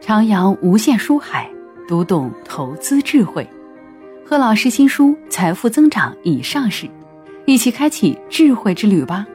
徜徉无限书海，读懂投资智慧。贺老师新书《财富增长》已上市，一起开启智慧之旅吧！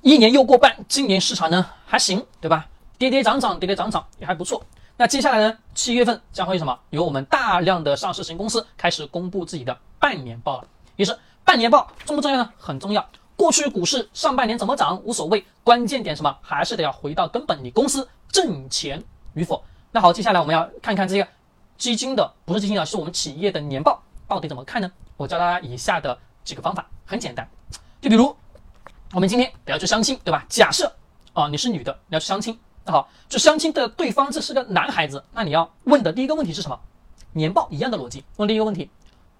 一年又过半，今年市场呢还行，对吧？跌跌涨涨，跌跌涨涨也还不错。那接下来呢，七月份将会什么？有我们大量的上市型公司开始公布自己的半年报了。也是半年报重不重要呢？很重要。过去股市上半年怎么涨无所谓，关键点什么还是得要回到根本，你公司挣钱与否。那好，接下来我们要看看这个基金的，不是基金啊，是我们企业的年报到底怎么看呢？我教大家以下的几个方法，很简单。就比如我们今天要去相亲，对吧？假设啊你是女的，你要去相亲，那好，就相亲的对方这是个男孩子，那你要问的第一个问题是什么？年报一样的逻辑，问第一个问题，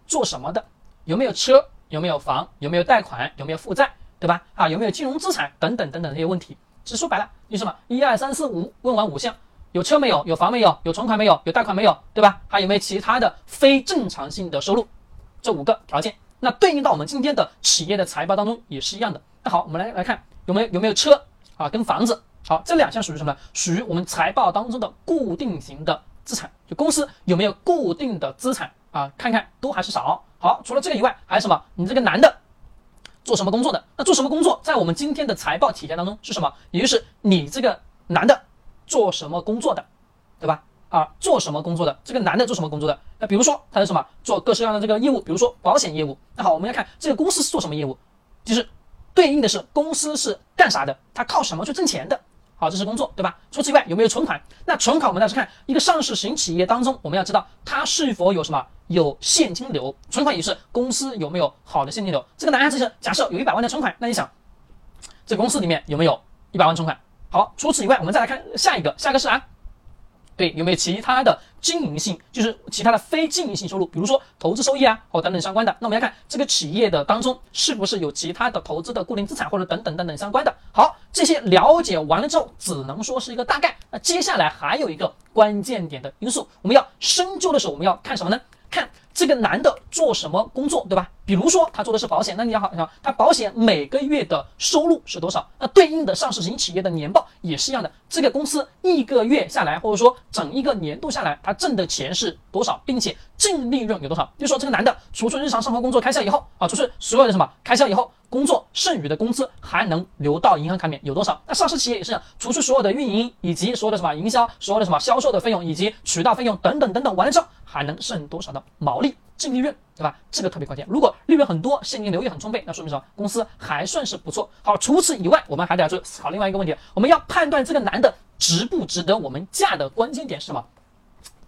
做什么的？有没有车？有没有房？有没有贷款？有没有负债？对吧？啊，有没有金融资产？等等等等这些问题，其实说白了，你什么？一二三四五，问完五项，有车没有？有房没有？有存款没有？有贷款没有？对吧？还有没有其他的非正常性的收入？这五个条件，那对应到我们今天的企业的财报当中也是一样的。那好，我们来来看有没有有没有车啊？跟房子，好，这两项属于什么呢？属于我们财报当中的固定型的资产，就公司有没有固定的资产啊？看看多还是少？好，除了这个以外，还有什么？你这个男的做什么工作的？那做什么工作，在我们今天的财报体现当中是什么？也就是你这个男的做什么工作的，对吧？啊，做什么工作的？这个男的做什么工作的？那比如说他是什么？做各式各样的这个业务，比如说保险业务。那好，我们要看这个公司是做什么业务，就是对应的是公司是干啥的？他靠什么去挣钱的？好，这是工作，对吧？除此以外，有没有存款？那存款我们要去看一个上市型企业当中，我们要知道它是否有什么有现金流，存款也是公司有没有好的现金流。这个男孩子是假设有一百万的存款，那你想，这公司里面有没有一百万存款？好，除此以外，我们再来看下一个，下一个是啊。对，有没有其他的经营性，就是其他的非经营性收入，比如说投资收益啊，或等等相关的。那我们要看这个企业的当中是不是有其他的投资的固定资产，或者等等等等相关的。好，这些了解完了之后，只能说是一个大概。那接下来还有一个关键点的因素，我们要深究的时候，我们要看什么呢？这个男的做什么工作，对吧？比如说他做的是保险，那你要好想他保险每个月的收入是多少？那对应的上市型企业的年报也是一样的。这个公司一个月下来，或者说整一个年度下来，他挣的钱是多少，并且净利润有多少？就说这个男的除去日常生活工作开销以后啊，除去所有的什么开销以后，工作剩余的工资还能留到银行卡里面有多少？那上市企业也是，除去所有的运营以及所有的什么营销、所有的什么销售的费用以及渠道费用等等等等完了之后，还能剩多少的毛利？净利润，对吧？这个特别关键。如果利润很多，现金流也很充沛，那说明什么？公司还算是不错。好，除此以外，我们还得要去思考另外一个问题：我们要判断这个男的值不值得我们嫁的关键点是什么？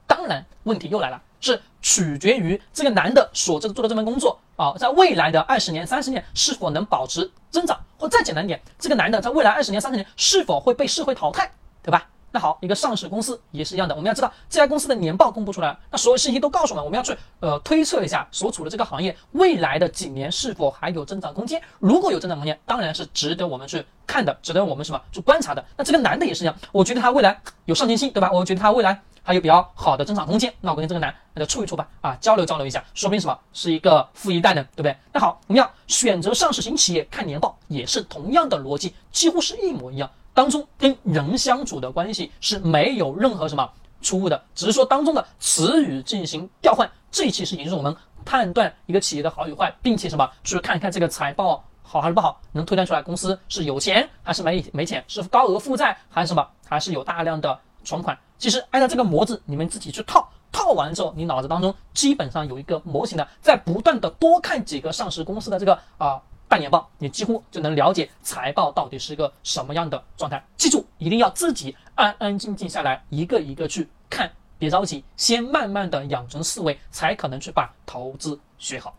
当然，问题又来了，是取决于这个男的所这做的这份工作啊，在未来的二十年、三十年是否能保持增长，或再简单点，这个男的在未来二十年、三十年是否会被社会淘汰，对吧？那好，一个上市公司也是一样的，我们要知道这家公司的年报公布出来，那所有信息都告诉我们，我们要去呃推测一下所处的这个行业未来的几年是否还有增长空间。如果有增长空间，当然是值得我们去看的，值得我们什么去观察的。那这个男的也是一样，我觉得他未来有上进心，对吧？我觉得他未来还有比较好的增长空间，那我跟这个男那就处一处吧，啊，交流交流一下，说明什么是一个富一代呢，对不对？那好，我们要选择上市型企业看年报，也是同样的逻辑，几乎是一模一样。当中跟人相处的关系是没有任何什么出入的，只是说当中的词语进行调换。这其实也就是我们判断一个企业的好与坏，并且什么去看一看这个财报好还是不好，能推断出来公司是有钱还是没没钱，是高额负债还是什么，还是有大量的存款。其实按照这个模子，你们自己去套，套完之后，你脑子当中基本上有一个模型的，在不断的多看几个上市公司的这个啊。半年报，你几乎就能了解财报到底是一个什么样的状态。记住，一定要自己安安静静下来，一个一个去看，别着急，先慢慢的养成思维，才可能去把投资学好。